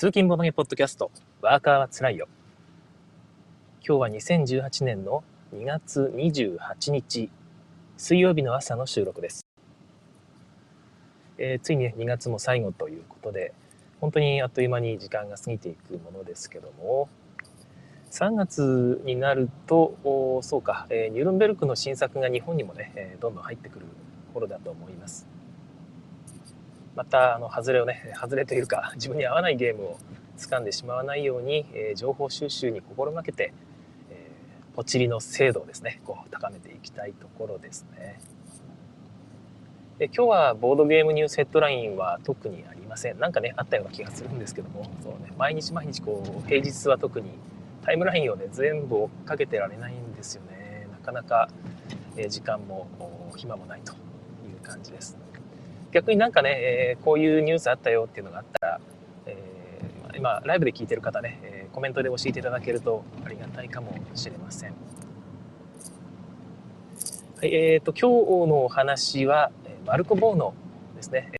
通勤ボドゲポッドキャスト、ワーカーはつらいよ。今日は2018年の2月28日、水曜日の朝の収録です。えー、ついに、ね、2月も最後ということで、本当にあっという間に時間が過ぎていくものですけども、3月になると、おそうか、えー、ニュルンベルクの新作が日本にもね、えー、どんどん入ってくる頃だと思います。またあの外れをね外れというか 自分に合わないゲームを掴んでしまわないように、えー、情報収集に心がけて、えー、ポチリの精度をですねこう高めていきたいところですね。で今日はボードゲームニュースヘッドラインは特にありません。なんかねあったような気がするんですけどもそう、ね、毎日毎日こう平日は特にタイムラインをね全部追っかけてられないんですよね。なかなか、えー、時間も暇もないという感じです。逆になんかね、えー、こういうニュースあったよっていうのがあったら、えー、今ライブで聞いてる方ね、えー、コメントで教えていただけるとありがたいかもしれません。はい、えっ、ー、と今日のお話はマルコ・ボーノですね。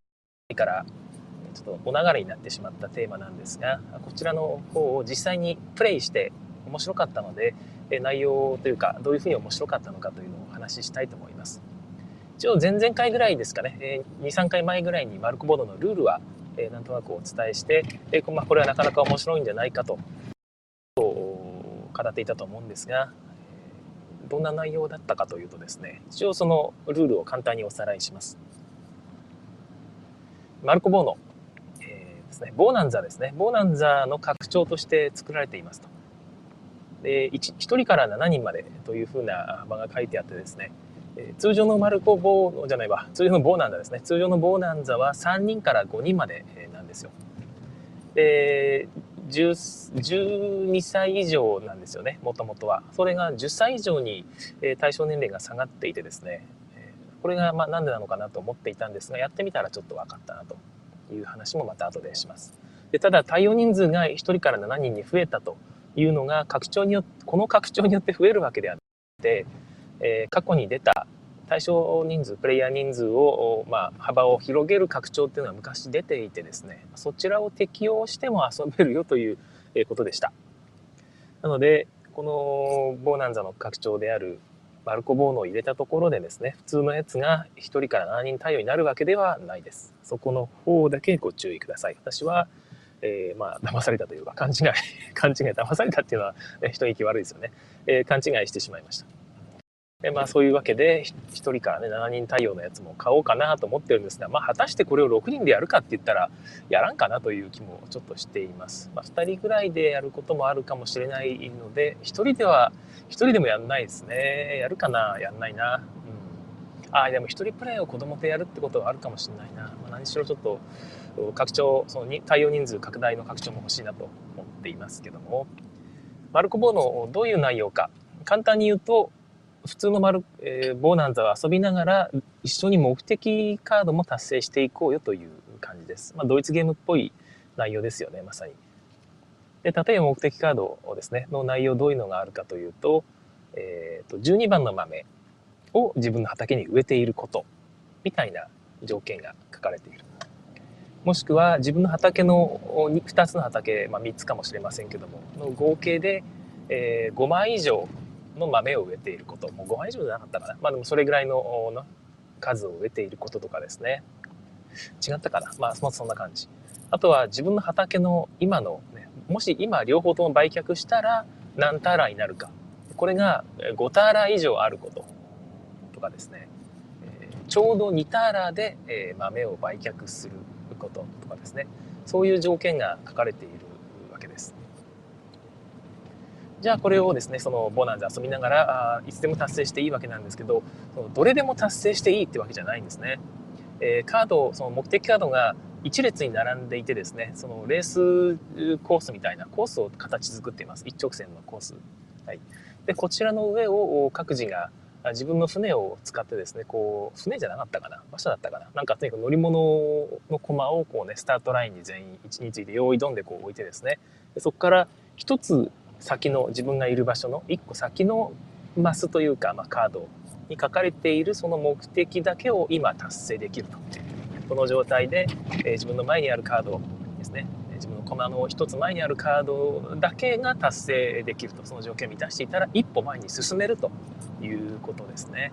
からちょっとお流れになってしまったテーマなんですが、こちらの方を実際にプレイして面白かったので、内容というかどういうふうに面白かったのかというのをお話ししたいと思います。一応前々回ぐらいですかね、えー、2、3回前ぐらいにマルコボードのルールは、えー、なんとなくお伝えして、えーまあ、これはなかなか面白いんじゃないかと語っていたと思うんですが、どんな内容だったかというとですね、一応そのルールを簡単におさらいします。マルコボーノ、えー、ですね、ボーナンザですね。ボーナンザの拡張として作られていますと。で 1, 1人から7人までというふうな場が書いてあってですね、え通常のマルコボーじゃないわ。通常のボーナンザですね。通常のボーナンザは3人から5人までなんですよ。で12歳以上なんですよね。もともとは。それが10歳以上に対象年齢が下がっていてですね。これがまあなんでなのかなと思っていたんですがやってみたらちょっと分かったなという話もまた後でします。でただ対応人数が1人から7人に増えたというのが拡張によってこの拡張によって増えるわけであってえ、過去に出た対象人数プレイヤー人数を、まあ、幅を広げる拡張っていうのは昔出ていてですねそちらを適用しても遊べるよということでしたなのでこのボーナンザの拡張であるバルコボーノを入れたところでですね普通のやつが1人から7人対応になるわけではないですそこの方だけご注意ください私はえー、まあ、騙されたというか、勘違い、勘違い、騙されたっていうのは、ね、人聞き悪いですよね。えー、勘違いしてしまいました。でまあそういうわけで1人からね7人対応のやつも買おうかなと思ってるんですが、まあ、果たしてこれを6人でやるかって言ったらやらんかなという気もちょっとしています、まあ、2人ぐらいでやることもあるかもしれないので1人では1人でもやんないですね。やるかなやんないな。うん。ああでも1人プレイを子供とやるってことはあるかもしれないな、まあ、何しろちょっと拡張その対応人数拡大の拡張も欲しいなと思っていますけども。マルコボーノどういう内容か。簡単に言うと普通のマル、えー、ボーナンザを遊びながら一緒に目的カードも達成していこうよという感じです。まあ、ドイツゲームっぽい内容ですよね、まさに。で、例えば目的カードをですね、の内容どういうのがあるかというと、えっ、ー、と、12番の豆を自分の畑に植えていることみたいな条件が書かれている。もしくは自分の畑の2つの畑、まあ、3つかもしれませんけども、の合計で、えー、5枚以上の豆を植えていること、もう5枚以上じゃなかったかな。まあでもそれぐらいの数を植えていることとかですね。違ったかな。まあそんな感じ。あとは自分の畑の今の、ね、もし今両方とも売却したら何ターラになるか。これが5ターラ以上あることとかですねえ。ちょうど2ターラーで豆を売却することとかですね。そういう条件が書かれているじゃあこれをですねそのボナンズ遊びながらあいつでも達成していいわけなんですけどそのどれでも達成していいってわけじゃないんですね。えー、カードその目的カードが1列に並んでいてですねそのレースコースみたいなコースを形作っています。一直線のコース。はい、でこちらの上を各自が自分の船を使ってですねこう船じゃなかったかな？馬車だったかな？なんかとにかく乗り物の駒をこうねスタートラインに全員位置について用意どんでこう置いてですね。でそこから一つ先の自分がいる場所の1個先のマスというか、まあ、カードに書かれているその目的だけを今達成できると。この状態で、え、自分の前にあるカードですね。自分の駒の1つ前にあるカードだけが達成できると。その条件を満たしていたら一歩前に進めるということですね。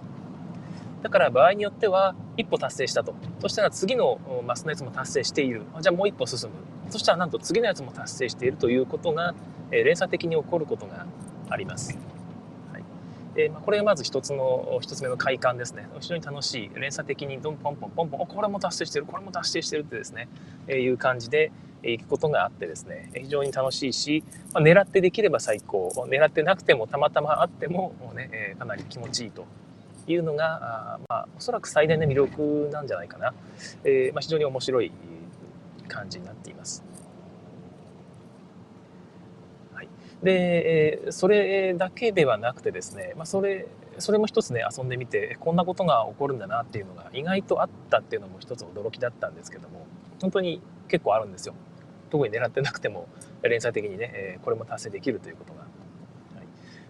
だから場合によっては一歩達成したと。そしたら次のマスのやつも達成している。じゃあもう一歩進む。そしたらなんと次のやつも達成しているということが連鎖的に起こることがあります。はい。えまあ、これがまず一つの一つ目の快感ですね。非常に楽しい。連鎖的にどんポンポンポンポン。これも達成してる。これも達成してるってですね、えー、いう感じでいくことがあってですね。非常に楽しいし、まあ、狙ってできれば最高。狙ってなくてもたまたまあってももうね、えー、かなり気持ちいいと。いうのがあ、まあ、おそらく最大の魅力なんじゃないかな、えーまあ、非常に面白い感じになっています。はい、で、えー、それだけではなくてですね、まあ、それそれも一つね遊んでみてこんなことが起こるんだなっていうのが意外とあったっていうのも一つ驚きだったんですけども本当に結構あるんですよ。特に狙ってなくても連鎖的にね、え、これも達成できるということが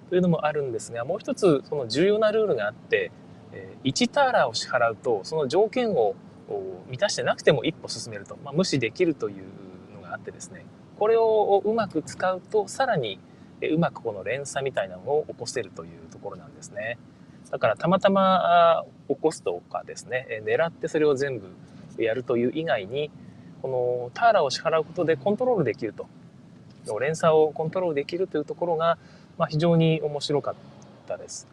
というのもあるんですがもう一つその重要なルールがあって1ターラーを支払うとその条件を満たしてなくても一歩進めると、まあ、無視できるというのがあってですね。これをうまく使うとさらにうまくこの連鎖みたいなのを起こせるというところなんですね。だからたまたま起こすとかですね狙ってそれを全部やるという以外にこのターラーを支払うことでコントロールできると。連鎖をコントロールできるというところがまあ、非常に面白かったです。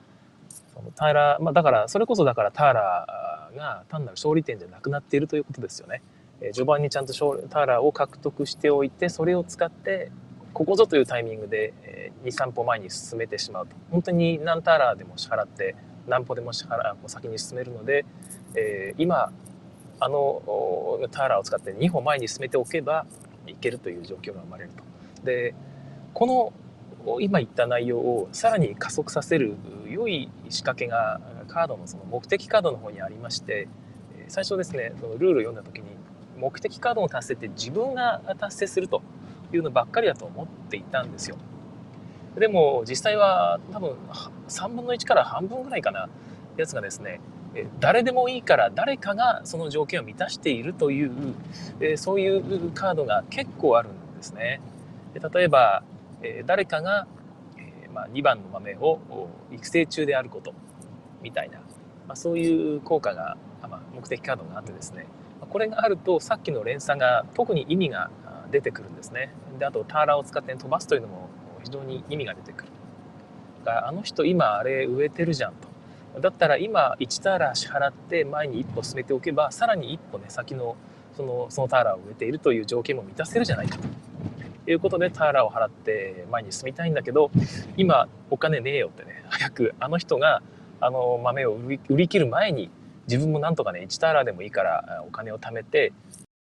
そのターラー、まあ、だからそれこそだからターラーが単なる勝利点じゃなくなっているということですよね。えー、序盤にちゃんとターラーを獲得しておいてそれを使ってここぞというタイミングで、えー、23歩前に進めてしまうと本当に何ターラーでも支払って何歩でも支払う先に進めるので、えー、今あのターラーを使って2歩前に進めておけばいけるという状況が生まれると。でこの今言った内容をさらに加速させる良い仕掛けがカードのその目的カードの方にありまして最初ですねそのルールを読んだ時に目的カードの達成って自分が達成するというのばっかりだと思っていたんですよ。でも実際は多分3分の1から半分ぐらいかなやつがですね誰でもいいから誰かがその条件を満たしているというそういうカードが結構あるんですね。例えばえ誰かが、えま、2番の豆を育成中であることみたいな、まあ、そういう効果が、ま、目的カードがあってですねこれがあるとさっきの連鎖が特に意味が出てくるんですね。であとターラーを使って飛ばすというのも非常に意味が出てくる。だからあの人今あれ植えてるじゃんと。だったら今1ターラー支払って前に一歩進めておけばさらに一歩ね先のそのそのターラーを植えているという条件も満たせるじゃないかと。いうことでターラを払って前に進みたいんだけど今お金ねえよってね早くあの人があの豆を売り切る前に自分もなんとかね1ターラでもいいからお金を貯めて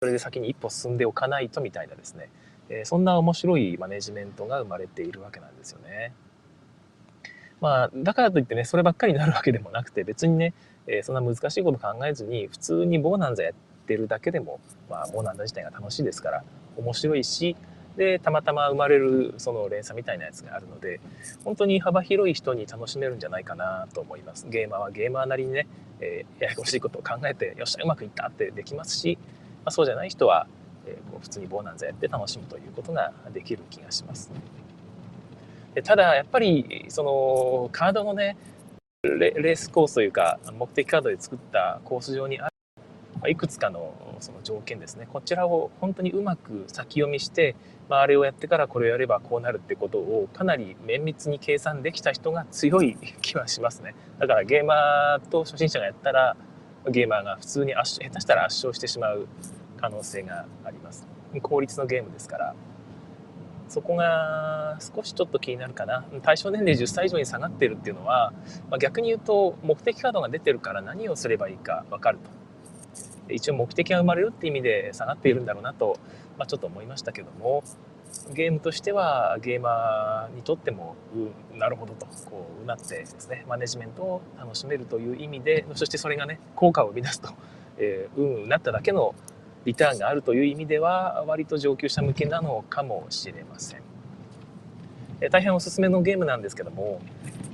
それで先に一歩進んでおかないとみたいなですね、えそんな面白いマネジメントが生まれているわけなんですよね。まあ、だからといってねそればっかりになるわけでもなくて別にね、えそんな難しいこと考えずに普通にボーナンザやってるだけでも、まあ、ボーナンザ自体が楽しいですから面白いしでたまたま生まれるその連鎖みたいなやつがあるので本当に幅広い人に楽しめるんじゃないかなと思います。ゲーマーはゲーマーなりにね、えー、ややこしいことを考えてよっしゃうまくいったってできますし、まあ、そうじゃない人は、えー、こう普通にボーナンザやって楽しむということができる気がします。でただやっぱりそのカードのねレースコースというか目的カードで作ったコース上にあるいくつかのその条件ですね。こちらを本当にうまく先読みしてまあ、あれをやってからこれをやればこうなるってことをかなり綿密に計算できた人が強い気はしますね。だからゲーマーと初心者がやったらゲーマーが普通に圧下手したら圧勝してしまう可能性があります。効率のゲームですから。そこが少しちょっと気になるかな。対象年齢10歳以上に下がってるっていうのは、まあ、逆に言うと目的カードが出てるから何をすればいいか分かると。一応目的が生まれるって意味で下がっているんだろうなとまあ、ちょっと思いましたけどもゲームとしてはゲーマーにとっても、うん、なるほどとこううなってですねマネジメントを楽しめるという意味でそしてそれがね効果を生み出すと、えー、うんなっただけのリターンがあるという意味では割と上級者向けなのかもしれません、えー、大変おすすめのゲームなんですけども、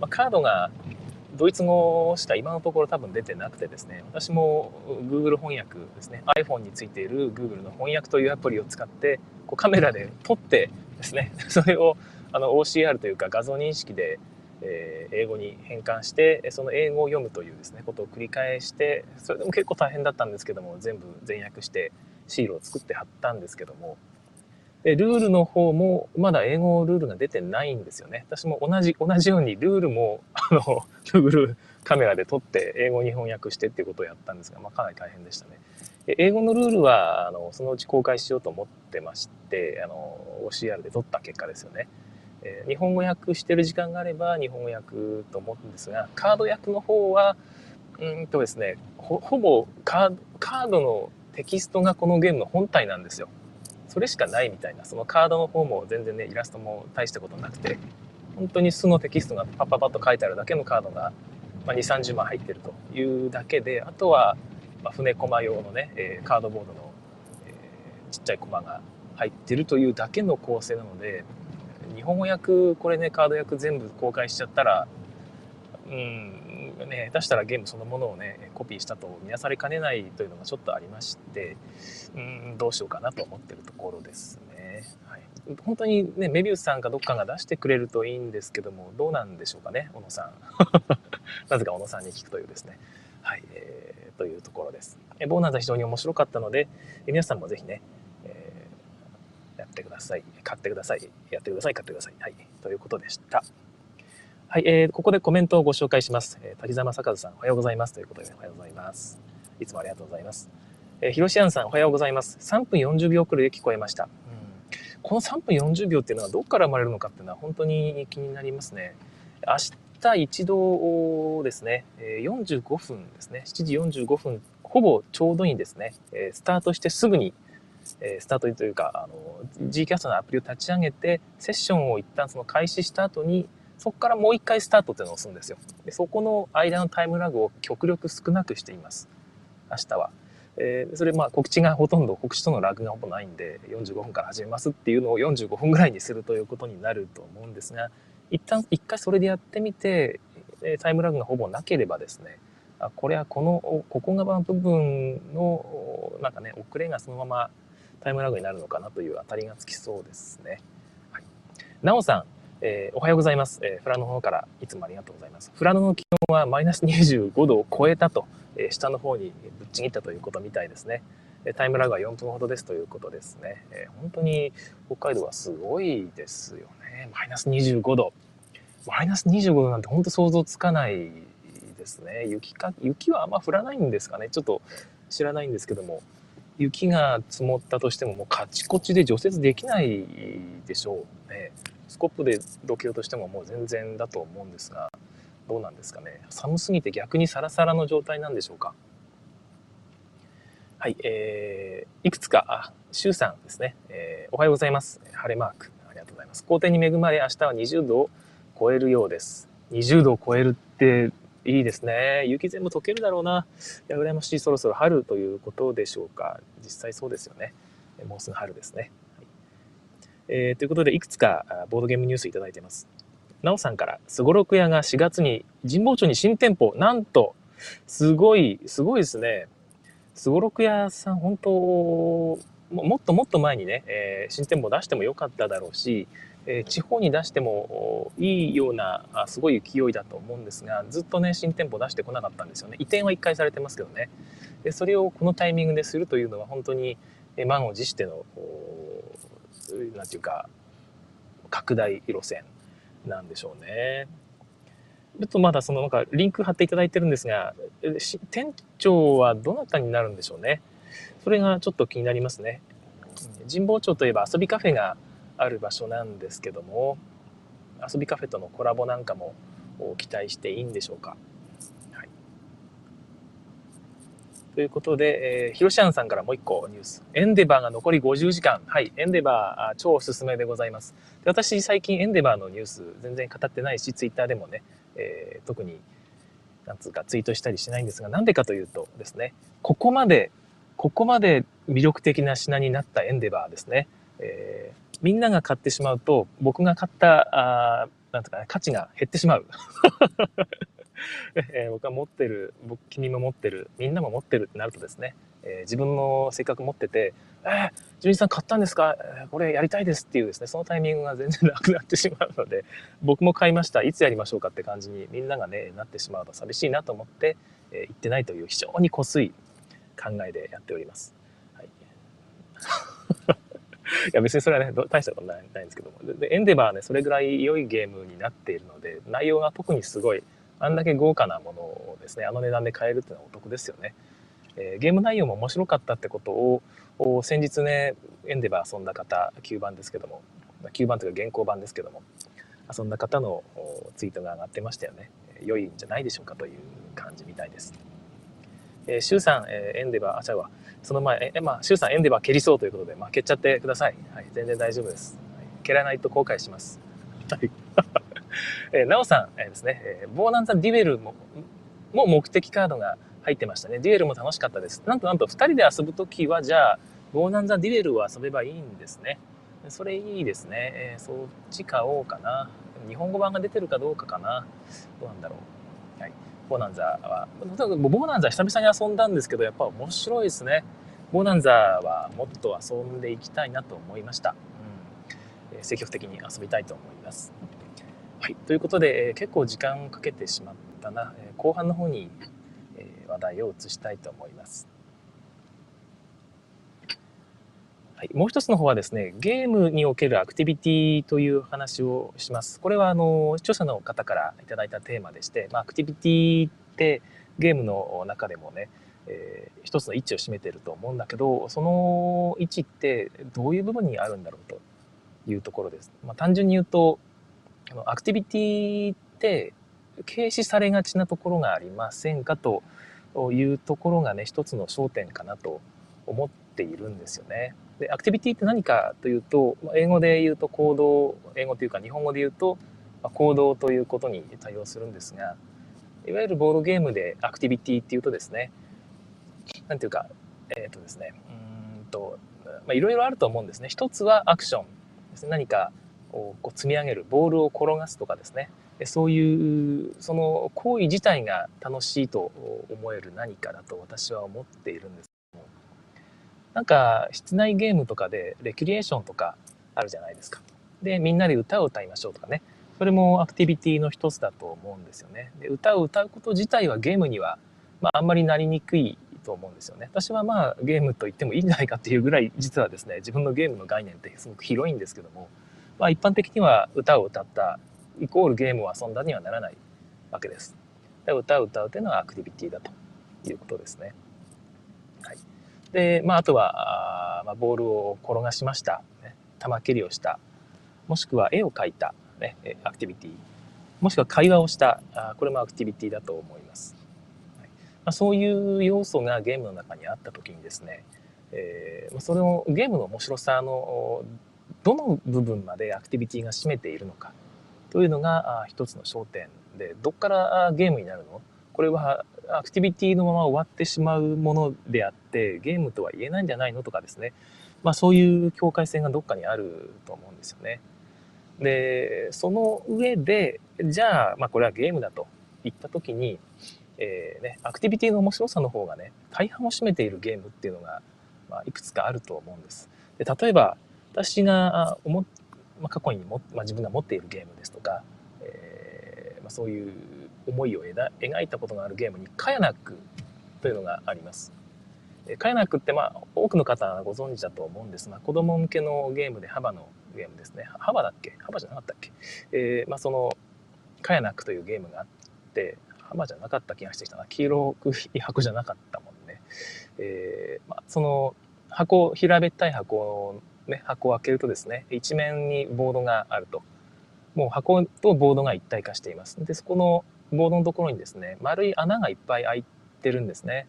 まあ、カードがドイツ語しか今のところ多分出てなくてですね。私も Google 翻訳ですね。iPhone についている Google の翻訳というアプリを使ってこうカメラで撮ってですね。それをあの OCR というか画像認識で、え、英語に変換してその英語を読むというですねことを繰り返してそれでも結構大変だったんですけども全部全訳してシールを作って貼ったんですけども。ルールの方もまだ英語ルールが出てないんですよね。私も同じ、同じようにルールも、あの、Google カメラで撮って英語に翻訳してっていうことをやったんですが、まあ、かなり大変でしたね。英語のルールは、あの、そのうち公開しようと思ってまして、あの、OCR で撮った結果ですよね。えー、日本語訳してる時間があれば日本語訳と思うんですが、カード訳の方は、うんとですね、ほほぼカードのテキストがこのゲームの本体なんですよ。それしかないみたいなそのカードの方も全然ねイラストも大したことなくて本当に素のテキストがパッパパッと書いてあるだけのカードが、まあ、2 3 0万入ってるというだけであとは、まあ、船駒用のね、えー、カードボードの、えー、ちっちゃい駒が入ってるというだけの構成なので日本語訳これねカード訳全部公開しちゃったらうんね、下手したらゲームそのものをね、コピーしたと見なされかねないというのがちょっとありまして、うん、どうしようかなと思ってるところですね。はい、本当にね、メビウスさんかどっかが出してくれるといいんですけども、どうなんでしょうかね、小野さん。なぜか小野さんに聞くというですね。はい、えー、というところです。えボーナーズ非常に面白かったので、え皆さんもぜひね、えー、やってください。買ってください。やってください。買ってください。はい。ということでした。はい、えー、ここでコメントをご紹介します。えー、滝沢正和さん、おはようございます。ということで、おはようございます。いつもありがとうございます。えー、ひろしあんさん、おはようございます。3分40秒くらいで聞こえました。うん、この3分40秒っていうのはどこから生まれるのかっていうのは本当に気になりますね。明日一度ですね、45分ですね、7時45分、ほぼちょうどいいですね、スタートしてすぐに、スタートというか、あの、Gcast のアプリを立ち上げて、セッションを一旦その開始した後に、そこからもう一回スタートっていうのを押すんですよ。でそこの間のタイムラグを極力少なくしています。明日は。えー、それまあ告知がほとんど告知とのラグがほぼないんで45分から始めますっていうのを45分ぐらいにするということになると思うんですが一旦一回それでやってみてタイムラグがほぼなければですねあこれはこのここがの部分のなんかね遅れがそのままタイムラグになるのかなという当たりがつきそうですね。はい、なおさんえー、おはようございます、えー、フラの方からいつもありがとうございます。フラノの気温はマイナス25度を超えたと、えー、下の方にぶっちぎったということみたいですね。タイムラグは4分ほどですということですね。え、本当に北海道はすごいですよね。マイナス25度。マイナス25度なんて本当想像つかないですね。雪か、雪はあんま降らないんですかね。ちょっと知らないんですけども。雪が積もったとしてももうカチコチで除雪できないでしょうね。スコップでどけようとしてももう全然だと思うんですがどうなんですかね寒すぎて逆にサラサラの状態なんでしょうかはいえー、いくつかあ周さんですね、えー、おはようございます晴れマークありがとうございます好天に恵まれ明日は20度を超えるようです20度を超えるっていいですね。雪全部溶けるだろうな。いや、羨ましい。そろそろ春ということでしょうか。実際そうですよね。もうすぐ春ですね。えー、ということで、いくつかボードゲームニュースいただいてます。なおさんから、すごろく屋が4月に神保町に新店舗、なんと、すごい、すごいですね。すごろく屋さん、本当、もっともっと前にね、えー、新店舗出してもよかっただろうし、えー、地方に出してもいいようなあすごい勢いだと思うんですがずっとね新店舗出してこなかったんですよね移転は1回されてますけどねでそれをこのタイミングでするというのは本当に満を持してのなんていうか拡大路線なんでしょうね。ちょっとまだそのなんかリンク貼っていただいてるんですが、店長はどなたになるんでしょうね。それがちょっと気になりますね。神保町といえば遊びカフェがある場所なんですけども、遊びカフェとのコラボなんかも期待していいんでしょうか？ということで、えー、ヒロシアンさんからもう一個ニュース。エンデバーが残り50時間。はい、エンデバー、超おすすめでございます。で私、最近エンデバーのニュース全然語ってないし、ツイッターでもね、えー、特に、なんつうかツイートしたりしないんですが、なんでかというとですね、ここまで、ここまで魅力的な品になったエンデバーですね。えー、みんなが買ってしまうと、僕が買った、あなんとかね、価値が減ってしまう。えー、僕は持ってる僕君も持ってるみんなも持ってるってなるとですね、えー、自分のせっかく持ってて「えー、ジュニさん買ったんですか、えー、これやりたいです」っていうですねそのタイミングが全然なくなってしまうので僕も買いましたいつやりましょうかって感じにみんながねなってしまうと寂しいなと思って、えー、言ってないという非常にこすい考えでやっております。はい いや別にそれはね、大したことないないんですけども。で、エンデバーはね、それぐらい良いゲームになっているので、内容が特にすごい、あんだけ豪華なものをですね、あの値段で買えるっていうのはお得ですよね。えー、ゲーム内容も面白かったってことを、先日ね、エンデバー遊んだ方、9番ですけども、9番というか現行版ですけども、遊んだ方のツイートが上がってましたよね。良いんじゃないでしょうかという感じみたいです。えー、シュウさん、えー、エンデバー、あ、ちゃうわ。その前、え、まあ、シュウさん、エンデバー蹴りそうということで、まあ、蹴っちゃってください。はい、全然大丈夫です。はい、蹴らないと後悔します。はい。えー、なおさん、えー、ですね、えー、ボーナンザデュエルも、も目的カードが入ってましたね。デュエルも楽しかったです。なんとなんと、2人で遊ぶときは、じゃあ、ボーナンザデュエルを遊べばいいんですね。それいいですね。えー、そっち買おうかな。日本語版が出てるかどうかかな。どうなんだろう。はい。ボーナンザは、ボーナンザ久々に遊んだんですけど、やっぱ面白いですね。ボーナンザはもっと遊んでいきたいなと思いました。うん、積極的に遊びたいと思います。はい。ということで、結構時間をかけてしまったな。後半の方に話題を移したいと思います。はい、もう一つの方はですね、ゲームにおけるアクティビティという話をします。これはあの視聴者の方からいただいたテーマでして、まあ、アクティビティってゲームの中でもね、えー、一つの位置を占めてると思うんだけど、その位置ってどういう部分にあるんだろうというところです。まあ、単純に言うと、あのアクティビティって軽視されがちなところがありませんかというところがね、一つの焦点かなと思っているんですよね。で、アクティビティって何かというと、英語で言うと行動、英語というか日本語で言うと、行動ということに対応するんですが、いわゆるボードゲームでアクティビティっていうとですね、なんていうか、えっ、ー、とですね、うんと、まあ、いろいろあると思うんですね。一つはアクションですね。何かこう積み上げる、ボールを転がすとかですね。そういう、その行為自体が楽しいと思える何かだと私は思っているんですけどもなんか室内ゲームとかでレクリエーションとかあるじゃないですか。で、みんなで歌を歌いましょうとかね。それもアクティビティの一つだと思うんですよね。で、歌を歌うこと自体はゲームには、まあ、あんまりなりにくいと思うんですよね。私はまあゲームと言ってもいいんじゃないかっていうぐらい実はですね、自分のゲームの概念ってすごく広いんですけども、まあ一般的には歌を歌ったイコールゲームを遊んだにはならないわけです。で歌を歌うというのはアクティビティだということですね。はい。で、まあ、あとは、あまあ、ボールを転がしました、ね、球蹴りをした、もしくは絵を描いた、ね、アクティビティ、もしくは会話をした、あこれもアクティビティだと思います。はい。まあ、そういう要素がゲームの中にあった時にですね、えー、それをゲームの面白さのどの部分までアクティビティが占めているのかというのが一つの焦点で、どっからゲームになるの？これはアクティビティのまま終わってしまうものであってゲームとは言えないんじゃないのとかですねまあそういう境界線がどっかにあると思うんですよね。でその上でじゃあ、まあ、これはゲームだと言った時に、えーね、アクティビティの面白さの方がね大半を占めているゲームっていうのが、まあ、いくつかあると思うんです。で例えば私が思、まあ、過去にも、まあ、自分が持っているゲームですとか、えーまあ、そういう思いを描いたことがあるゲームにカヤナックというのがあります。カヤナックってまあ多くの方はご存知だと思うんです。が子供向けのゲームで幅のゲームですね。幅だっけ？幅じゃなかったっけ、えー、まあ、そのカヤナックというゲームがあって幅じゃなかった気がしてきたな。黄色くい箱じゃなかったもんね、えー、まあ、その箱平べったい箱ね箱を開けるとですね一面にボードがあるともう箱とボードが一体化していますでそこのボードのところにですね、丸い穴がいっぱい開いてるんですね。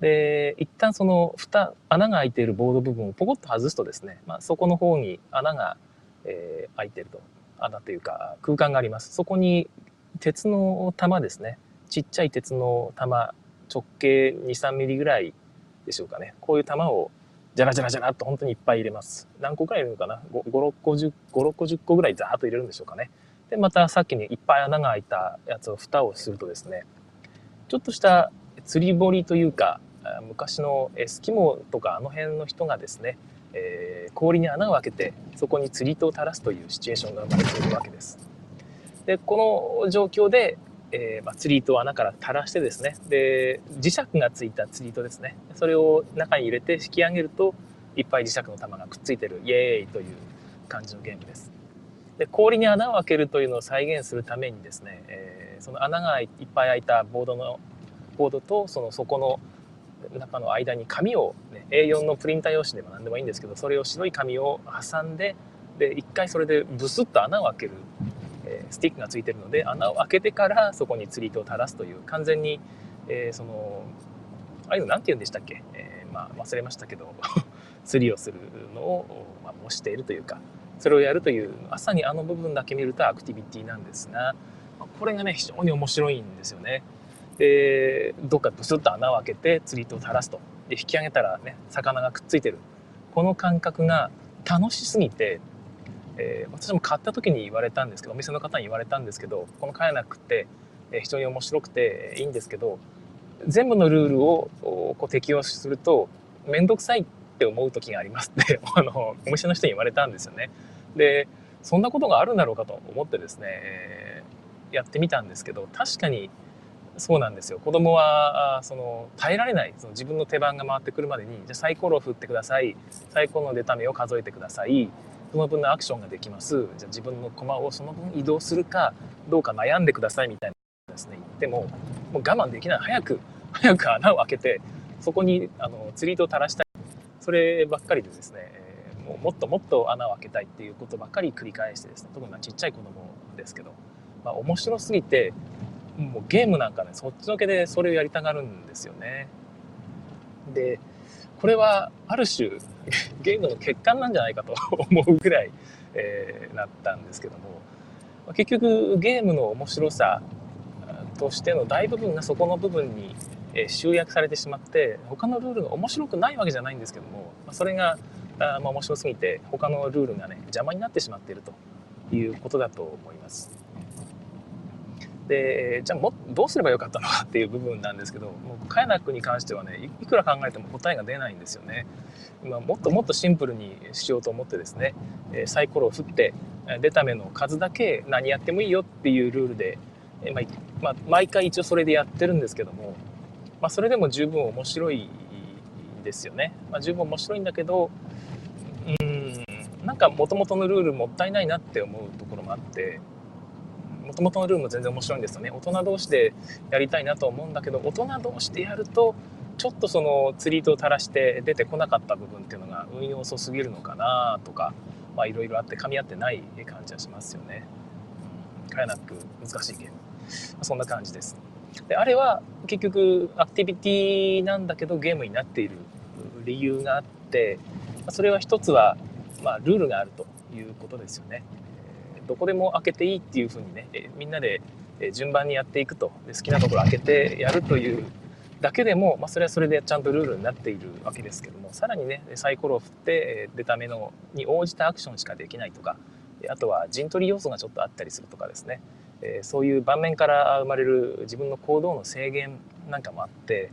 で、一旦その蓋、穴が開いているボード部分をポコッと外すとですね、まあ、そこの方に穴が、えー、開いてると。穴というか空間があります。そこに鉄の玉ですね。ちっちゃい鉄の玉、直径2、3ミリぐらいでしょうかね。こういう玉をじゃらじゃらじゃらっと本当にいっぱい入れます。何個くらい入れるのかな ?5、6個、10個、6個、10個ぐらいザーッと入れるんでしょうかね。で、またさっきにいっぱい穴が開いたやつを蓋をするとですね、ちょっとした釣り堀というか、昔のエスキモとかあの辺の人がですね、えー、氷に穴を開けてそこに釣り糸を垂らすというシチュエーションが生まれているわけです。でこの状況で、えーまあ、釣り糸を穴から垂らしてですね。で磁石がついた釣り糸ですね。それを中に入れて引き上げるといっぱい磁石の玉がくっついてる。イエーイという感じのゲームです。で氷に穴を開けるというのを再現するためにですね、えー、その穴がいっぱい開いたボードのボードとその底の中の間に紙を、ね、A4 のプリンター用紙でも何でもいいんですけどそれを白い紙を挟んでで一回それでブスッと穴を開ける、え、スティックがついてるので穴を開けてからそこに釣り糸を垂らすという完全に、え、そのああいうの何て言うんでしたっけ、え、まあ、忘れましたけど 釣りをするのを、まあ、模しているというかそれをやるという朝にあの部分だけ見るとアクティビティなんですがこれがね非常に面白いんですよね。でどっかブスッと穴を開けて釣り糸を垂らすと。で引き上げたらね魚がくっついてる。この感覚が楽しすぎて、えー、私も買った時に言われたんですけどお店の方に言われたんですけどこのカヤナックって、えー、非常に面白くていいんですけど全部のルールをこう適用すると面倒くさいって思う時がありますって あのお店の人に言われたんですよね。でそんなことがあるんだろうかと思ってですね、えー、やってみたんですけど確かにそうなんですよ。子供はその耐えられないその自分の手番が回ってくるまでにじゃサイコロを振ってください。サイコロの出た目を数えてください。その分のアクションができます。じゃあ自分の駒をその分移動するかどうか悩んでくださいみたいなですね。言ってももう我慢できない。早く 早く穴を開けてそこにあの釣り糸を垂らしたい。そればっかりでですねもうもっともっと穴を開けたいっていうことばっかり繰り返してですね特にちっちゃい子供ですけど、まあ、面白すぎてもうゲームなんかねそっちのけでそれをやりたがるんですよね。でこれはある種 ゲームの欠陥なんじゃないかと 思うぐらい、えー、なったんですけども結局ゲームの面白さとしての大部分がそこの部分に集約されてしまって他のルールが面白くないわけじゃないんですけどもそれがあ、ま、面白すぎて他のルールがね邪魔になってしまっているということだと思います。でじゃあもどうすればよかったのかっていう部分なんですけどもうカヤナックに関してはねいくら考えても答えが出ないんですよね。まあ、もっともっとシンプルにしようと思ってですねサイコロを振って出た目の数だけ何やってもいいよっていうルールで、まあ、まあ、毎回一応それでやってるんですけども、まあ、それでも十分面白いですよね。まあ、十分面白いんだけどうんなんかもともとのルールもったいないなって思うところもあってもともとのルールも全然面白いんですよね大人同士でやりたいなと思うんだけど大人同士でやるとちょっとその釣り糸を垂らして出てこなかった部分っていうのが運用遅すぎるのかなとかいろいろあって噛み合ってない感じはしますよね。かやなく難しいゲームそんな感じです。であれは結局アクティビティなんだけどゲームになっている理由があってそれは一つは、まあ、ルールがあるということですよね。どこでも開けていいっていうふうにねみんなで順番にやっていくと。で好きなところ開けて やるというだけでも、まあ、それはそれでちゃんとルールになっているわけですけどもさらにねサイコロを振って出た目のに応じたアクションしかできないとかあとは陣取り要素がちょっとあったりするとかですね。そういう盤面から生まれる自分の行動の制限なんかもあって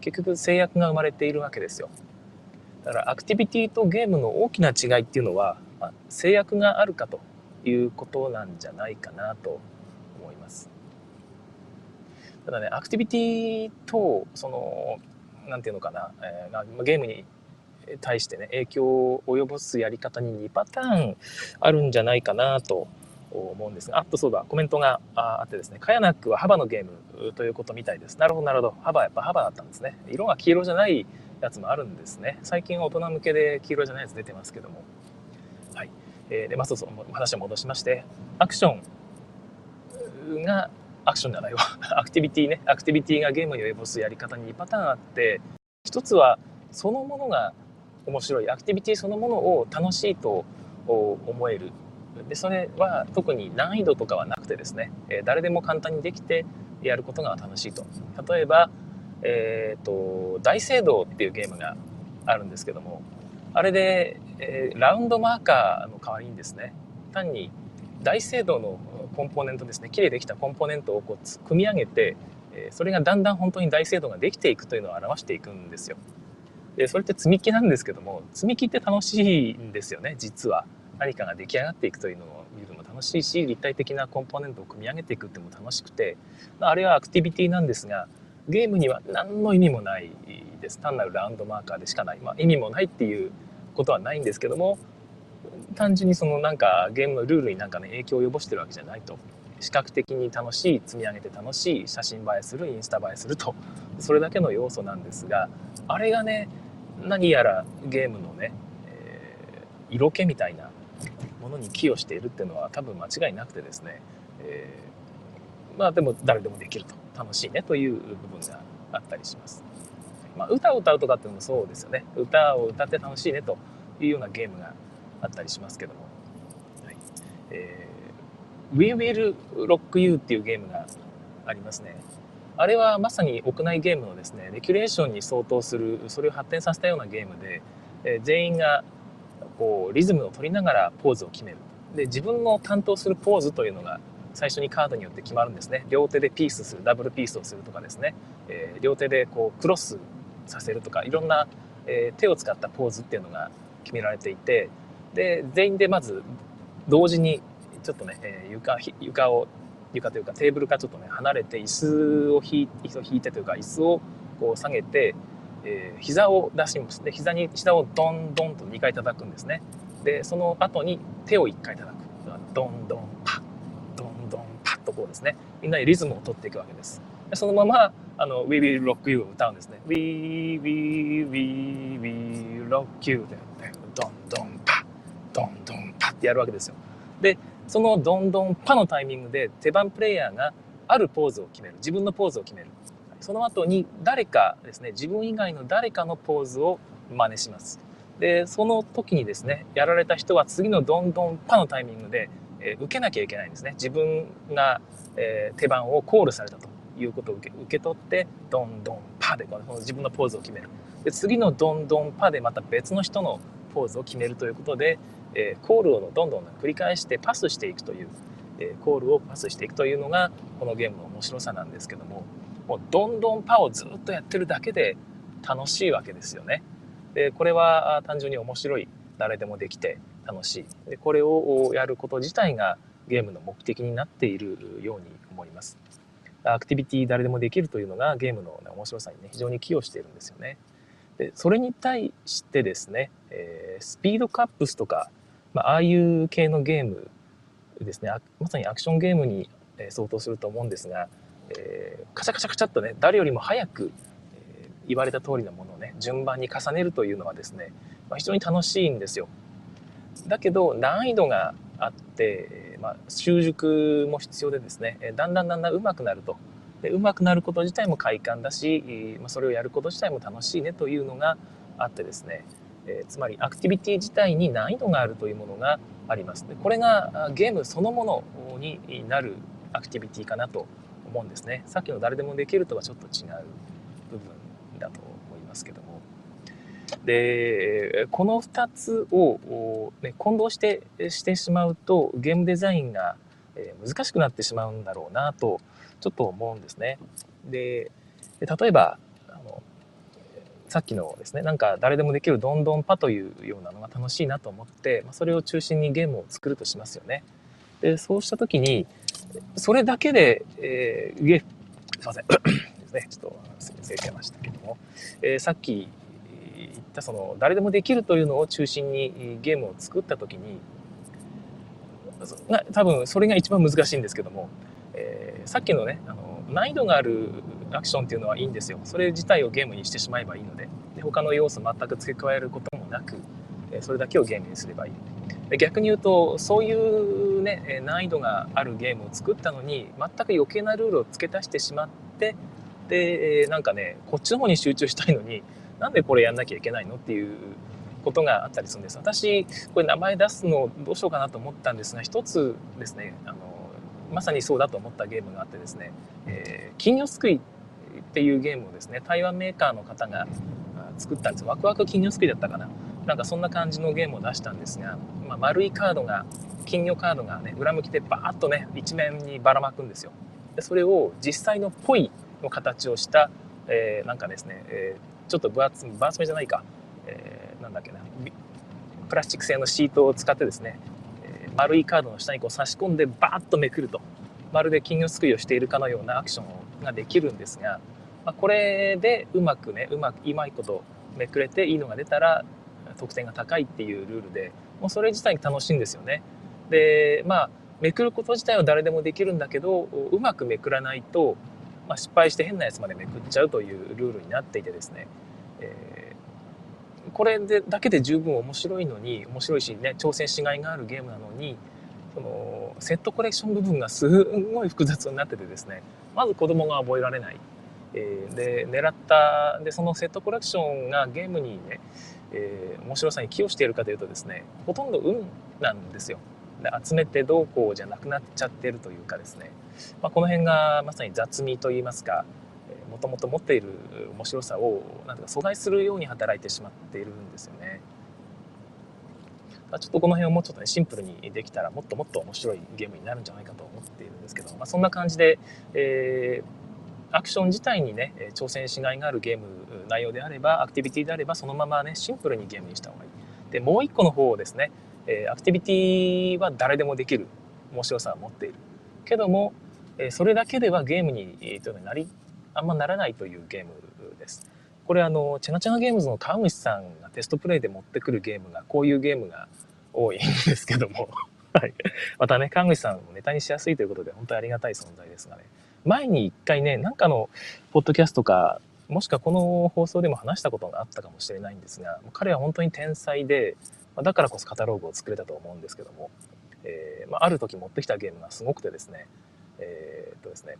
結局制約が生まれているわけですよ。だからアクティビティとゲームの大きな違いっていうのは、まあ、制約があるかということなんじゃないかなと思います。ただね、アクティビティと、その、なんていうのかな、えー、ゲームに対してね、影響を及ぼすやり方に2パターンあるんじゃないかなと思うんですが、あとそうだ、コメントがあってですね、カヤナックは幅のゲームということみたいです。なるほど、なるほど。幅、やっぱ幅だったんですね。色が黄色じゃないやつもあるんですね。最近大人向けで黄色じゃないやつ出てますけども。えー、で、まあ、そうそう、話を戻しまして、アクションが、アクションじゃないわ。アクティビティね。アクティビティがゲームに及ぼすやり方に2パターンあって、一つは、そのものが面白い。アクティビティそのものを楽しいと思える。で、それは特に難易度とかはなくてですね、えー、誰でも簡単にできてやることが楽しいと。例えば、えっ、ー、と、大聖堂っていうゲームがあるんですけども、あれで、えー、ラウンドマーカーの代わりにですね単に大精度のコンポーネントですね、きれいできたコンポーネントをこう組み上げてえ、それがだんだん本当に大精度ができていくというのを表していくんですよ。で、それって積み木なんですけども、積み木って楽しいんですよね、実は。何かが出来上がっていくというのを見るのも楽しいし、立体的なコンポーネントを組み上げていくっても楽しくて、まあれはアクティビティなんですが、ゲームには何の意味もないです。単なるラウンドマーカーでしかない。まあ、意味もないっていうことはないんですけども、単純にそのなんかゲームのルールになんかね影響を及ぼしてるわけじゃないと。視覚的に楽しい積み上げて楽しい写真映えするインスタ映えすると。それだけの要素なんですがあれがね何やらゲームのね、えー、色気みたいなものに寄与しているっていうのは多分間違いなくてですね、えー、まあでも誰でもできると。楽しいねという部分があったりします。まあ、歌を歌うとかっていうのもそうですよね歌を歌って楽しいねというようなゲームがあったりしますけども、はいえー、We Will Rock You っていうゲームがありますね。あれはまさに屋内ゲームのですね、レキュレーションに相当する、それを発展させたようなゲームで、えー、全員がこうリズムを取りながらポーズを決める。で、自分の担当するポーズというのが最初にカードによって決まるんですね。両手でピースする、ダブルピースをするとかですね、えー、両手でこうクロスさせるとか、いろんな、えー、手を使ったポーズっていうのが決められていて、で全員でまず同時にちょっとね、えー、床床を床というかテーブルからちょっとね離れて椅子を引いてというか椅子をこう下げて、えー、膝を出します。で膝に膝をドンドンと2回叩くんですね。でその後に手を1回叩く。ドンドンパッ。ドンドンパッとこうですね。みんなでリズムを取っていくわけです。そのままあの We Will Rock You を歌うんですね We Will We Will Rock You でドンドンパッドンドンパってやるわけですよ。で、そのドンドンパのタイミングで手番プレイヤーがあるポーズを決める。自分のポーズを決める。その後に誰かですね、自分以外の誰かのポーズを真似します。で、その時にですね、やられた人は次のドンドンパのタイミングで、えー、受けなきゃいけないんですね。自分が、えー、手番をコールされたということを受け受け取って、ドンドンパでこの自分のポーズを決める。で、次のドンドンパでまた別の人のポーズを決めるということで、えー、コールをどんどん繰り返してパスしていくという、えー、コールをパスしていくというのがこのゲームの面白さなんですけどももうどんどんパをずっとやってるだけで楽しいわけですよね。でこれは単純に面白い誰でもできて楽しいでこれをやること自体がゲームの目的になっているように思います。アクティビティ誰でもできるというのがゲームの面白さにね非常に寄与しているんですよね。でそれに対してですね、えー、スピードカップスとかまあ、ああいう系のゲームですねまさにアクションゲームに相当すると思うんですが、えー、カチャカチャカチャっとね誰よりも早く、えー、言われた通りのものをね順番に重ねるというのはですね、まあ、非常に楽しいんですよ。だけど難易度があって、まあ、習熟も必要でですねだんだんだんだん上手くなるとで上手くなること自体も快感だし、まあ、それをやること自体も楽しいねというのがあってですねえ、つまりアクティビティ自体に難易度があるというものがあります。でこれがゲームそのものになるアクティビティかなと思うんですね。さっきの誰でもできるとはちょっと違う部分だと思いますけども。でこの2つを、ね、混同してしてしまうとゲームデザインが難しくなってしまうんだろうなとちょっと思うんですね。で例えばあのさっきのですねなんか誰でもできるどんどんパというようなのが楽しいなと思って、まそれを中心にゲームを作るとしますよね。でそうした時にそれだけで、えー、すいません ですねちょっと忘れてましたけども、えー、さっき言ったその誰でもできるというのを中心にゲームを作った時に多分それが一番難しいんですけども、えー、さっきのねあの難易度があるアクションっていうのはいいんですよ。それ自体をゲームにしてしまえばいいので、で他の要素全く付け加えることもなく、それだけをゲームにすればいい。逆に言うと、そういうね、難易度があるゲームを作ったのに、全く余計なルールを付け足してしまって、で、なんかね、こっちの方に集中したいのに、なんでこれやんなきゃいけないのっていうことがあったりするんです。私、これ名前出すのどうしようかなと思ったんですが、一つですね、あのまさにそうだと思ったゲームがあってですね、えー、金魚すくいっていうゲームをですね台湾メーカーの方が作ったんです。ワクワク金魚すくいだったかな。なんかそんな感じのゲームを出したんですが、まあ、丸いカードが金魚カードがね裏向きでバーッとね一面にばらまくんですよ。でそれを実際のポイの形をした、えー、なんかですね、えー、ちょっと分厚分厚めじゃないか、えー、なんだっけな。プラスチック製のシートを使ってですね、えー、丸いカードの下にこう差し込んでバーッとめくると。まるで金魚すくいをしているかのようなアクションができるんですが、まあ、これでうまくねうまくうまいことめくれていいのが出たら得点が高いっていうルールでもうそれ自体に楽しいんですよね。でまあめくること自体は誰でもできるんだけどうまくめくらないと、まあ、失敗して変なやつまでめくっちゃうというルールになっていてですね、えー、これでだけで十分面白いのに面白いしね挑戦しがいがあるゲームなのにそのセットコレクション部分がすごい複雑になっててですね。まず子供が覚えられない、えー、で狙ったでそのセットコレクションがゲームにね、えー、面白さに寄与しているかというとですねほとんど運なんですよ。で集めてどうこうじゃなくなっちゃってるというかですね、まあ、この辺がまさに雑味といいますかもともと持っている面白さをなんとか阻害するように働いてしまっているんですよね。ちょっとこの辺をもうちょっとねシンプルにできたらもっともっと面白いゲームになるんじゃないかと思っているんですけど、まあ、そんな感じで、えー、アクション自体にね挑戦しがいがあるゲーム内容であればアクティビティであればそのままねシンプルにゲームにした方がいい。でもう一個の方をですね、え、アクティビティは誰でもできる面白さを持っているけども、え、それだけではゲームに,、えー、となりあんまならないというゲームです。これあのチャガチャガゲームズの川口さんがテストプレイで持ってくるゲームがこういうゲームが多いんですけども。はい、またね川口さんもネタにしやすいということで本当にありがたい存在ですがね。前に一回ねなんかのポッドキャストかもしくはこの放送でも話したことがあったかもしれないんですが彼は本当に天才でだからこそカタログを作れたと思うんですけども、えーまあ、ある時持ってきたゲームがすごくてですね。えー、っとですね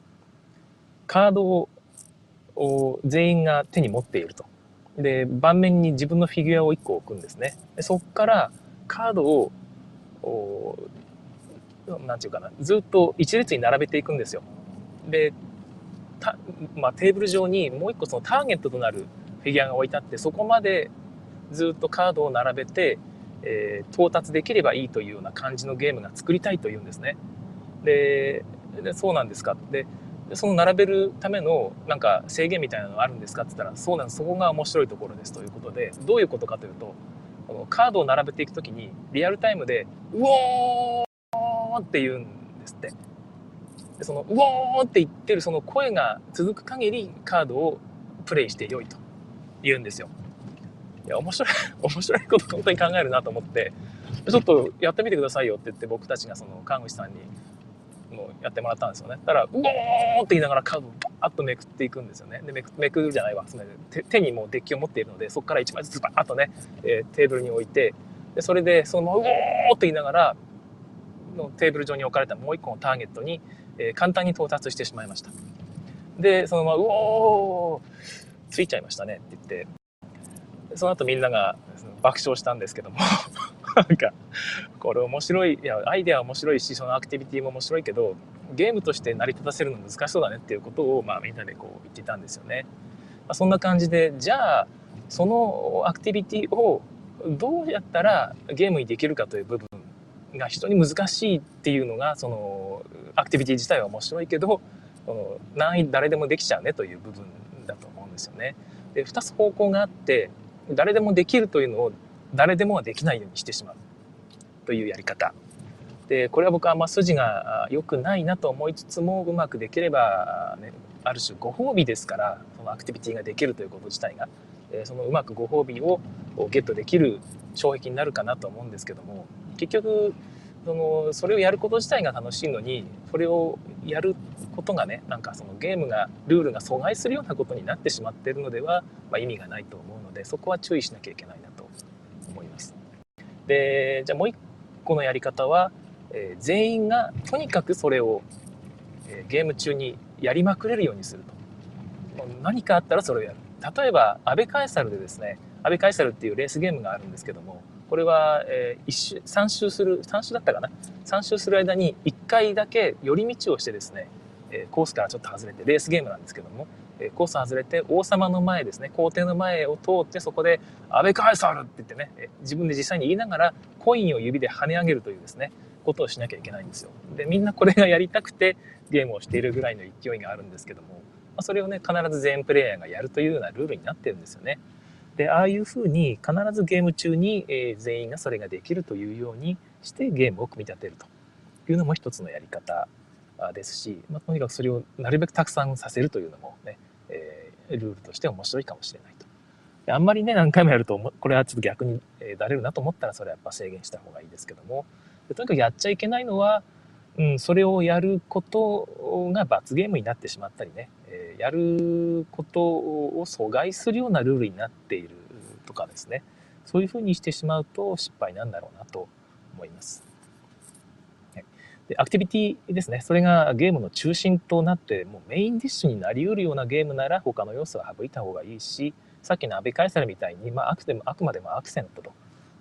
カードを全員が手に持っていると。で、盤面に自分のフィギュアを1個置くんですね。でそこからカードを、何て言うかな、ずっと一列に並べていくんですよ。で、たまあ、テーブル上にもう1個そのターゲットとなるフィギュアが置いてあって、そこまでずっとカードを並べて、えー、到達できればいいというような感じのゲームが作りたいというんですね。で、でそうなんですか？で、その並べるためのなんか制限みたいなのあるんですか？って言ったらそうなんですそこが面白いところですということでどういうことかというとこのカードを並べていく時にリアルタイムで「うおー!」って言うんですってでその「うおー!」って言ってるその声が続く限りカードをプレイしてよいと言うんですよいや面白い 面白いこと本当に考えるなと思ってちょっとやってみてくださいよって言って僕たちがその看護師さんにのやってもらったんですよね。だから、うおーって言いながらカードをバーッとめくっていくんですよね。で、めくるじゃないわ。手手にもうデッキを持っているので、そこから1枚ずつバーッとね、えー、テーブルに置いて、で、それで、そのまま、うおーって言いながら、のテーブル上に置かれたもう一個のターゲットに、えー、簡単に到達してしまいました。で、そのまま、うおーついちゃいましたねって言って、その後みんなが爆笑したんですけどもなんかこれ面白いいやアイデア面白いしそのアクティビティも面白いけどゲームとして成り立たせるの難しそうだねっていうことを、まあ、みんなでこう言ってたんですよね。まあ、そんな感じでじゃあそのアクティビティをどうやったらゲームにできるかという部分が非常に難しいっていうのがそのアクティビティ自体は面白いけどその難易誰でもできちゃうねという部分だと思うんですよね。で2つ方向があって誰でもできるというのを誰でもできないようにしてしまうというやり方でこれは僕はあんま筋が良くないなと思いつつもうまくできれば、ね、ある種ご褒美ですからそのアクティビティができるということ自体がそのうまくご褒美をゲットできる障壁になるかなと思うんですけども結局そのそれをやること自体が楽しいのにそれをやることがねなんかそのゲームがルールが阻害するようなことになってしまっているのでは、まあ、意味がないと思うのでそこは注意しなきゃいけないな。でじゃあもう一個のやり方は、えー、全員がとにかくそれを、えー、ゲーム中にやりまくれるようにすると。何かあったらそれをやる。例えばアベカエサルでですねアベカエサルっていうレースゲームがあるんですけどもこれは、えー、周3周する3周だったかな。3周する間に1回だけ寄り道をしてですね、え、コースからちょっと外れてレースゲームなんですけども、え、コース外れて王様の前ですね皇帝の前を通ってそこで「アベカエサル!」って言ってね、自分で実際に言いながらコインを指で跳ね上げるというですねことをしなきゃいけないんですよ。で、みんなこれがやりたくてゲームをしているぐらいの勢いがあるんですけども、まあ、それをね、必ず全プレイヤーがやるというようなルールになってるんですよね。で、ああいうふうに必ずゲーム中に、え全員がそれができるというようにしてゲームを組み立てるというのも一つのやり方ですし、まあ、とにかくそれをなるべくたくさんさせるというのもね、えー、ルールとして面白いかもしれないと。であんまりね、何回もやると、これはちょっと逆にえだれるなと思ったら、それはやっぱ制限した方がいいですけども、でとにかくやっちゃいけないのは、うん、それをやることが罰ゲームになってしまったりね、え、やることを阻害するようなルールになっているとかですね、そういうふうにしてしまうと失敗なんだろうなと思います。でアクティビティですね。それがゲームの中心となって、もうメインディッシュになりうるようなゲームなら他の要素は省いた方がいいし、さっきのアベカエサルみたいに、まあ、あくあくまでもアクセントと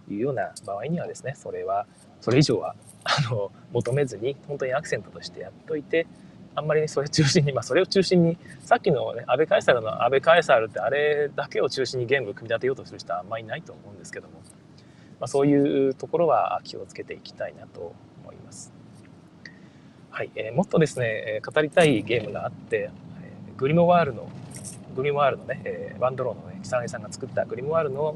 いうような場合にはですね、それは、それ以上はあの求めずに、本当にアクセントとしてやっといて、あんまりね、それ中心に、まあ、それを中心に、さっきのね、アベカエサルのアベカエサルってあれだけを中心にゲームを組み立てようとする人はあんまりいないと思うんですけども、まあ、そういうところは気をつけていきたいなと思います。はい、えー、もっとですね、語りたいゲームがあって、え、グリモワールの、グリモワールのね、えー、ワンドローのね、木更さんが作ったグリモワールの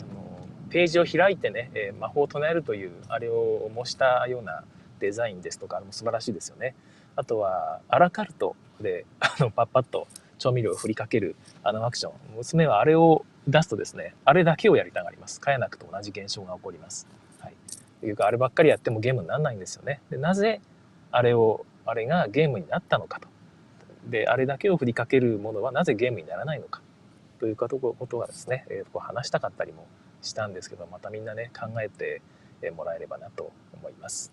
あのページを開いてね、えー、魔法を唱えるという、あれを模したようなデザインですとか、も素晴らしいですよね。あとは、アラカルトで、あの、パッパッと調味料を振りかけるあのアクション。娘はあれを出すとですね、あれだけをやりたがります。カヤナクと同じ現象が起こります。はい。というか、あればっかりやってもゲームにならないんですよね。でなぜあれを、あれがゲームになったのかと。で、あれだけを振りかけるものはなぜゲームにならないのかということはですね、えー、話したかったりもしたんですけど、またみんなね、考えてもらえればなと思います。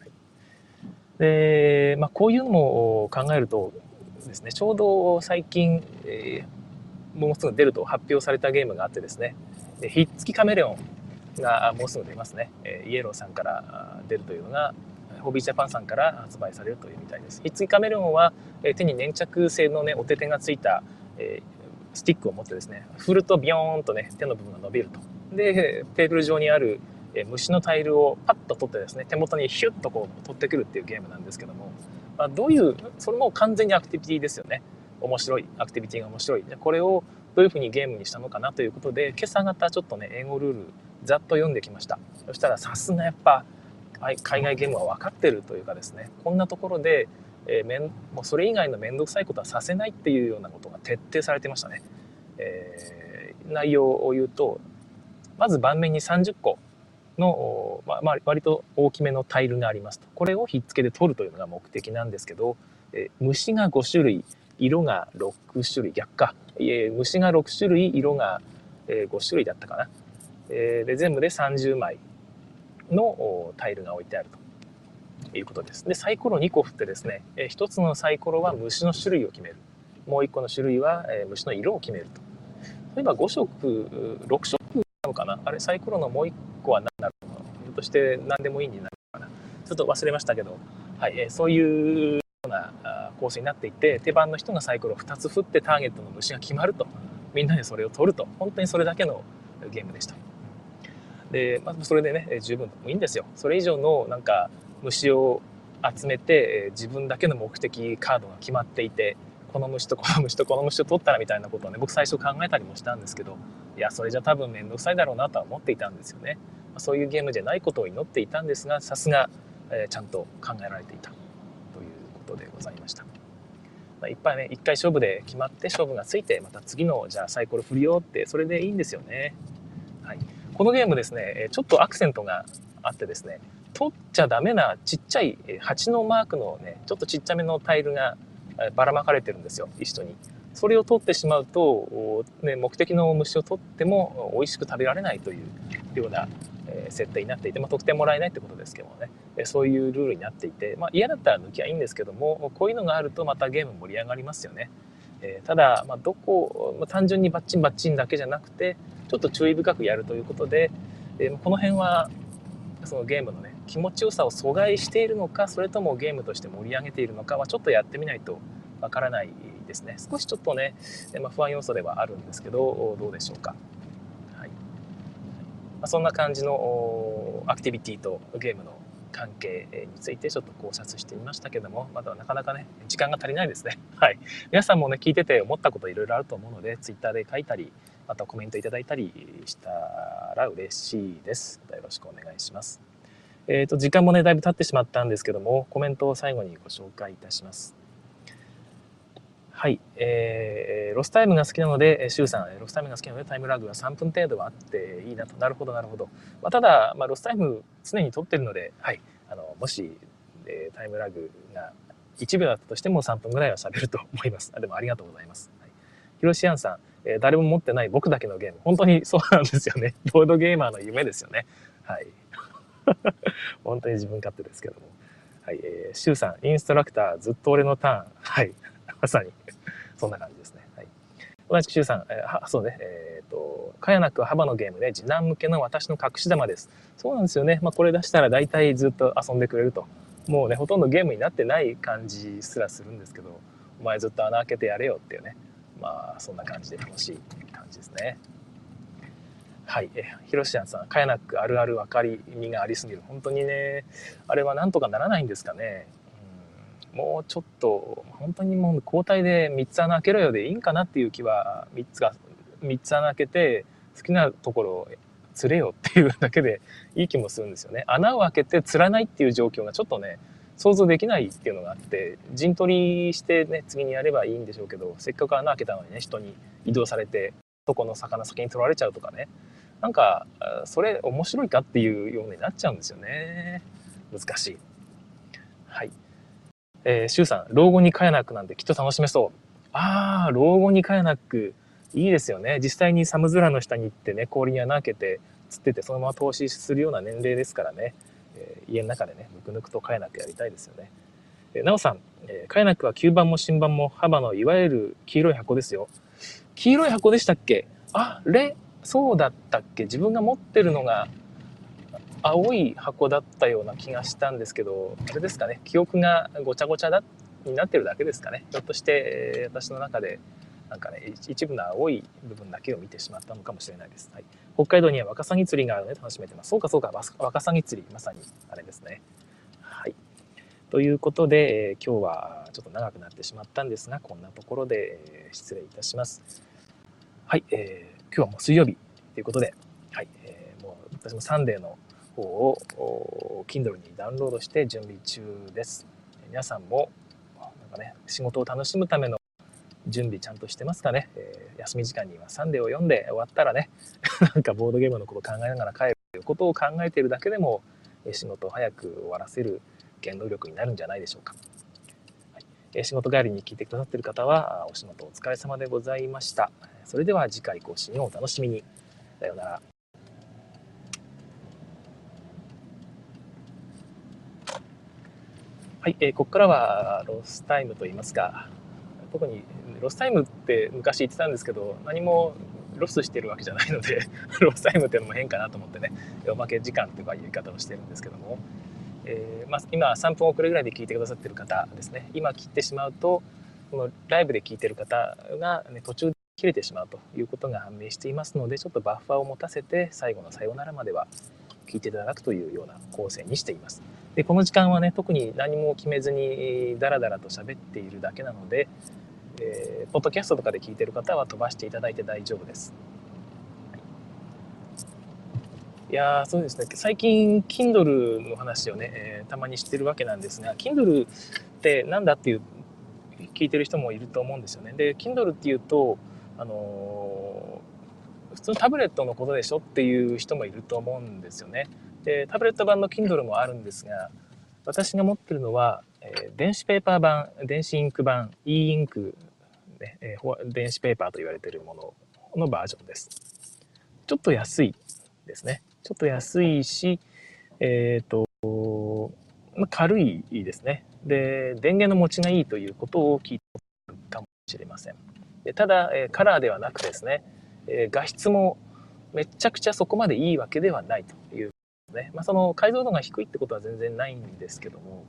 はい、で、まあ、こういうのも考えるとですね、ちょうど最近、えー、もうすぐ出ると発表されたゲームがあってですね、ひっつきカメレオンがもうすぐ出ますね。えイエローさんから出るというのがホビージャパンさんから発売されるというみたいです。ひっつきカメレオンは、え手に粘着性のね、お手手がついた、えスティックを持ってですね、振るとビヨーンとね、手の部分が伸びると。で、テーブル上にある、え虫のタイルをパッと取ってですね、手元にヒュッとこう取ってくるっていうゲームなんですけども、まあ、どういう、それも完全にアクティビティですよね。面白い、アクティビティが面白い。でこれをどういうふうにゲームにしたのかなということで、今朝方ちょっとね、英語ルールざっと読んできました。そしたらさすがやっぱ海外ゲームは分かってるというかですねこんなところで、えー、めんもうそれ以外の面倒くさいことはさせないっていうようなことが徹底されてましたね。えー、内容を言うとまず盤面に30個の、まあ、まあ、割と大きめのタイルがありますと。これをひっつけで取るというのが目的なんですけど、えー、虫が5種類色が6種類逆か、えー、虫が6種類色が、え5種類だったかな、えー、で全部で30枚。のタイルが置いてあるということです。で、サイコロ2個振ってですね、1つのサイコロは虫の種類を決める。もう1個の種類は、虫の色を決めると。例えば5色、6色なのかな？あれ、サイコロのもう1個は何だろうひょっとして何でもいいになるのかな？ちょっと忘れましたけど、はい、そういうような構成になっていて、手番の人がサイコロ2つ振ってターゲットの虫が決まると。みんなでそれを取ると。本当にそれだけのゲームでした。で、まあ、それでね十分いいんですよそれ以上のなんか虫を集めて自分だけの目的カードが決まっていてこの虫と この虫とこの虫を取ったらみたいなことをね僕最初考えたりもしたんですけどいやそれじゃ多分面倒くさいだろうなとは思っていたんですよねそういうゲームじゃないことを祈っていたんですがさすが、えー、ちゃんと考えられていたということでございました。まあ、いっぱいね一回勝負で決まって勝負がついてまた次のじゃあサイコロ振りよってそれでいいんですよね。はい、このゲームですね、ちょっとアクセントがあってですね、取っちゃダメなちっちゃい蜂のマークのね、ちょっとちっちゃめのタイルがばらまかれてるんですよ、一緒に。それを取ってしまうと、ね、目的の虫を取っても美味しく食べられないというような設定になっていて、まあ、得点もらえないってことですけどもね、そういうルールになっていて、まあ、嫌だったら抜きゃいいんですけども、こういうのがあるとまたゲーム盛り上がりますよね。えただ、まあ、どこ、まあ、単純にバッチンバッチンだけじゃなくて、ちょっと注意深くやるということで、えこの辺はそのゲームのね気持ちよさを阻害しているのかそれともゲームとして盛り上げているのかはちょっとやってみないとわからないですね。少しちょっとね、まあ、不安要素ではあるんですけどどうでしょうか、はい。あ、そんな感じのアクティビティとゲームの関係についてちょっと考察してみましたけどもまだなかなかね時間が足りないですね。はい。皆さんもね聞いてて思ったこといろいろあると思うので Twitter で書いたりまたコメントいただいたりしたら嬉しいです。よろしくお願いします。えっ、ー、と時間もねだいぶ経ってしまったんですけどもコメントを最後にご紹介いたします。はい、えー、ロスタイムが好きなので、シュウさん、ロスタイムが好きなので、タイムラグが3分程度はあっていいなと。なるほど、なるほど。まあ、ただ、まあ、ロスタイム常に取ってるので、はい、あのもし、えー、タイムラグが1秒だったとしても3分ぐらいは喋ると 思います。あでもありがとうございます。はい、ヒロシアンさん、えー、誰も持ってない僕だけのゲーム。本当にそうなんですよね。ボードゲーマーの夢ですよね。はい。本当に自分勝手ですけども。はい、えー、シュウさん、インストラクター、ずっと俺のターン。はい。まさにそんな感じですね。はい。同じく周さん、えー、は、そうね、えっ、ー、と、かやなく幅のゲームで次男向けの私の隠し玉です。そうなんですよね。まあ、これ出したら大体ずっと遊んでくれると。もうね、ほとんどゲームになってない感じすらするんですけど、お前ずっと穴開けてやれよっていうね。まあ、そんな感じで楽しい感じですね。はい。え、ヒロシアンさん、かやなくあるある分かりみがありすぎる。本当にね、あれはなんとかならないんですかね。もうちょっと本当にもう交代で3つ穴開けろよでいいんかなっていう気は3つが3つ穴開けて好きなところを釣れよっていうだけでいい気もするんですよね。穴を開けて釣らないっていう状況がちょっとね想像できないっていうのがあって陣取りしてね次にやればいいんでしょうけどせっかく穴開けたのにね人に移動されてそこの魚先に取られちゃうとかねなんかそれ面白いかっていうようになっちゃうんですよね難しい。えー、シュウさん、老後にカヤナックなんできっと楽しめそう。ああ、老後にカヤナック、いいですよね。実際に寒空の下に行ってね、氷に穴開けて、釣ってて、そのまま投資するような年齢ですからね。えー、家の中でね、ぬくぬくとカヤナックやりたいですよね。えー、なおさん、えー、カヤナックは吸盤も新盤も幅のいわゆる黄色い箱ですよ。黄色い箱でしたっけ？あれ？そうだったっけ？自分が持ってるのが青い箱だったような気がしたんですけど、あれですかね、記憶がごちゃごちゃだになってるだけですかね。ひょっとして私の中でなんかね、一部の青い部分だけを見てしまったのかもしれないです。はい、北海道にはワカサギ釣りがあるので楽しめてます。そうかそうか、ワカサギ釣り、まさにあれですね。はい。ということで、えー、今日はちょっと長くなってしまったんですが、こんなところで、失礼いたします。はい、えー、今日はもう水曜日ということで、はい、えー、もう私もサンデーの方を Kindle にダウンロードして準備中です。皆さんもなんかね、仕事を楽しむための準備ちゃんとしてますかね、えー、休み時間にはサンデーを読んで終わったらね、なんかボードゲームのことを考えながら帰るということを考えているだけでも、仕事を早く終わらせる原動力になるんじゃないでしょうか。仕事帰りに聞いてくださっている方は、お仕事お疲れ様でございました。それでは次回更新をお楽しみに。さようなら。はい、えー、ここからはロスタイムといいますか、特にロスタイムって昔言ってたんですけど、何もロスしてるわけじゃないので、ロスタイムっていうのも変かなと思ってね、おまけ時間という言い方をしてるんですけども、えー、まあ、今3分遅れぐらいで聞いてくださってる方ですね、今切ってしまうと、このライブで聞いてる方が、ね、途中で切れてしまうということが判明していますので、ちょっとバッファーを持たせて、最後のさようならまでは聞いていただくというような構成にしています。でこの時間はね特に何も決めずにダラダラと喋っているだけなので、えー、ポッドキャストとかで聞いてる方は飛ばしていただいて大丈夫です。いやそうですね最近 Kindle の話をね、えー、たまにしてるわけなんですが Kindle って何だっていう聞いてる人もいると思うんですよね。で Kindle っていうとあのー、普通のタブレットのことでしょっていう人もいると思うんですよね。でタブレット版の Kindle もあるんですが私が持ってるのは、えー、電子ペーパー版電子インク版 e インク、ねえー、電子ペーパーと言われてるもののバージョンです。ちょっと安いですね。ちょっと安いしえっ、ー、と軽いですね。で電源の持ちがいいということを聞いたかもしれません。でただ、えカラーではなくですね、え画質もめちゃくちゃそこまでいいわけではないというね。まあ、その解像度が低いってことは全然ないんですけども、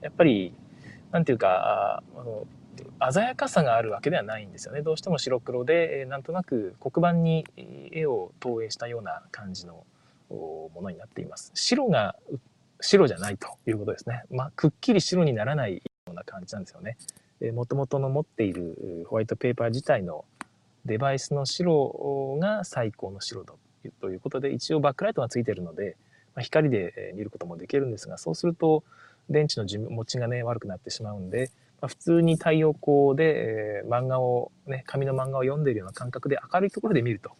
やっぱり、なんていうか、あの鮮やかさがあるわけではないんですよね。どうしても白黒でなんとなく黒板に絵を投影したような感じのものになっています。白が白じゃないということですね、まあ、くっきり白にならないような感じなんですよね。もともとの持っているホワイトペーパー自体のデバイスの白が最高の白度。ということで一応バックライトがついてるので、まあ、光で見ることもできるんですがそうすると電池の持ちがね悪くなってしまうんでまあ、普通に太陽光で、えー、漫画を、ね、紙の漫画を読んでいるような感覚で明るいところで見ると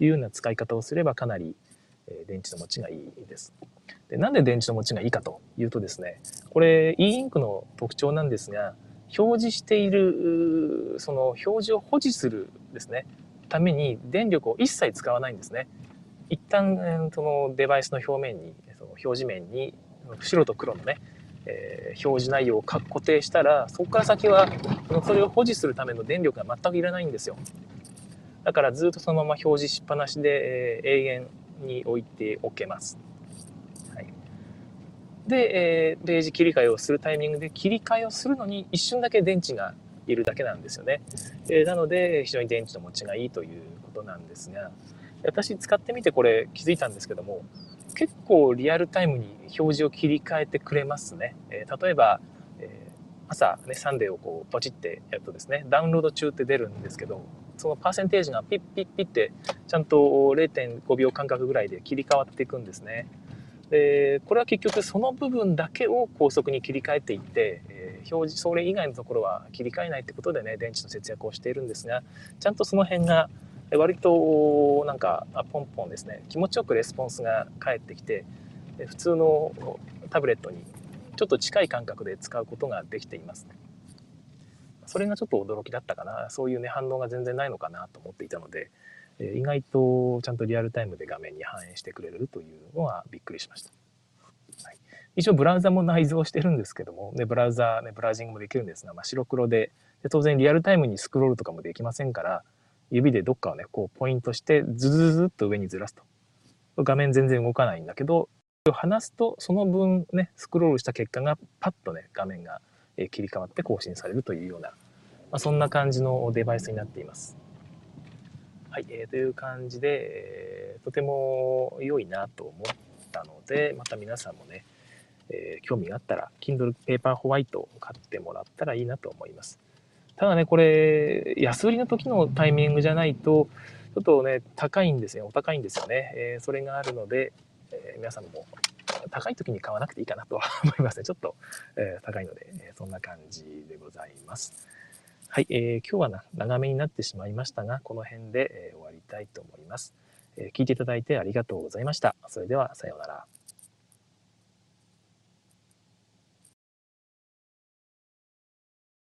いうような使い方をすればかなり、えー、電池の持ちがいいです。でなんで電池の持ちがいいかというとですねこれ e インクの特徴なんですが表示しているその表示を保持するですねために電力を一切使わないんですね。一旦そのデバイスの表面にその表示面に白と黒のねえー、表示内容を固定したらそこから先はそれを保持するための電力が全くいらないんですよ。だからずっとそのまま表示しっぱなしで、えー、永遠に置いておけます、はい、で、えー、ページ切り替えをするタイミングで切り替えをするのに一瞬だけ電池がいるだけなんですよね、えー、なので非常に電池の持ちがいいということなんですが私使ってみてこれ気づいたんですけども結構リアルタイムに表示を切り替えてくれますね。えー、例えば、えー、朝ね、サンデーをこうポチってやるとですね、ダウンロード中って出るんですけど、そのパーセンテージがピッピッピッってちゃんと0.5秒間隔ぐらいで切り替わっていくんですね。で、これは結局その部分だけを高速に切り替えていって、えー、表示、それ以外のところは切り替えないってことでね、電池の節約をしているんですが、ちゃんとその辺が割となんかポンポンですね。気持ちよくレスポンスが返ってきて普通のタブレットにちょっと近い感覚で使うことができていますそれがちょっと驚きだったかな。そういうね反応が全然ないのかなと思っていたので意外とちゃんとリアルタイムで画面に反映してくれるというのはびっくりしました、はい、一応ブラウザも内蔵してるんですけども、ね、ブラウザ、ね、ブラウジングもできるんですが、まあ、白黒でで当然リアルタイムにスクロールとかもできませんから指でどっかをね、こうポイントしてズズズっと上にずらすと。画面全然動かないんだけど、離すとその分ね、スクロールした結果がパッとね、画面が切り替わって更新されるというような、まあ、そんな感じのデバイスになっています。はい、えー、という感じで、えー、とても良いなと思ったので、また皆さんもね、えー、興味があったら、Kindle Paper White を買ってもらったらいいなと思います。ただね、これ、安売りの時のタイミングじゃないと、ちょっとね、高いんですよ。お高いんですよね。えー、それがあるので、えー、皆さんも高い時に買わなくていいかなとは 思いますね。ちょっと、えー、高いので、えそんな感じでございます。はい、えー、今日はな長めになってしまいましたが、この辺で、え終わりたいと思います、え聞いていただいてありがとうございました。それでは、さようなら。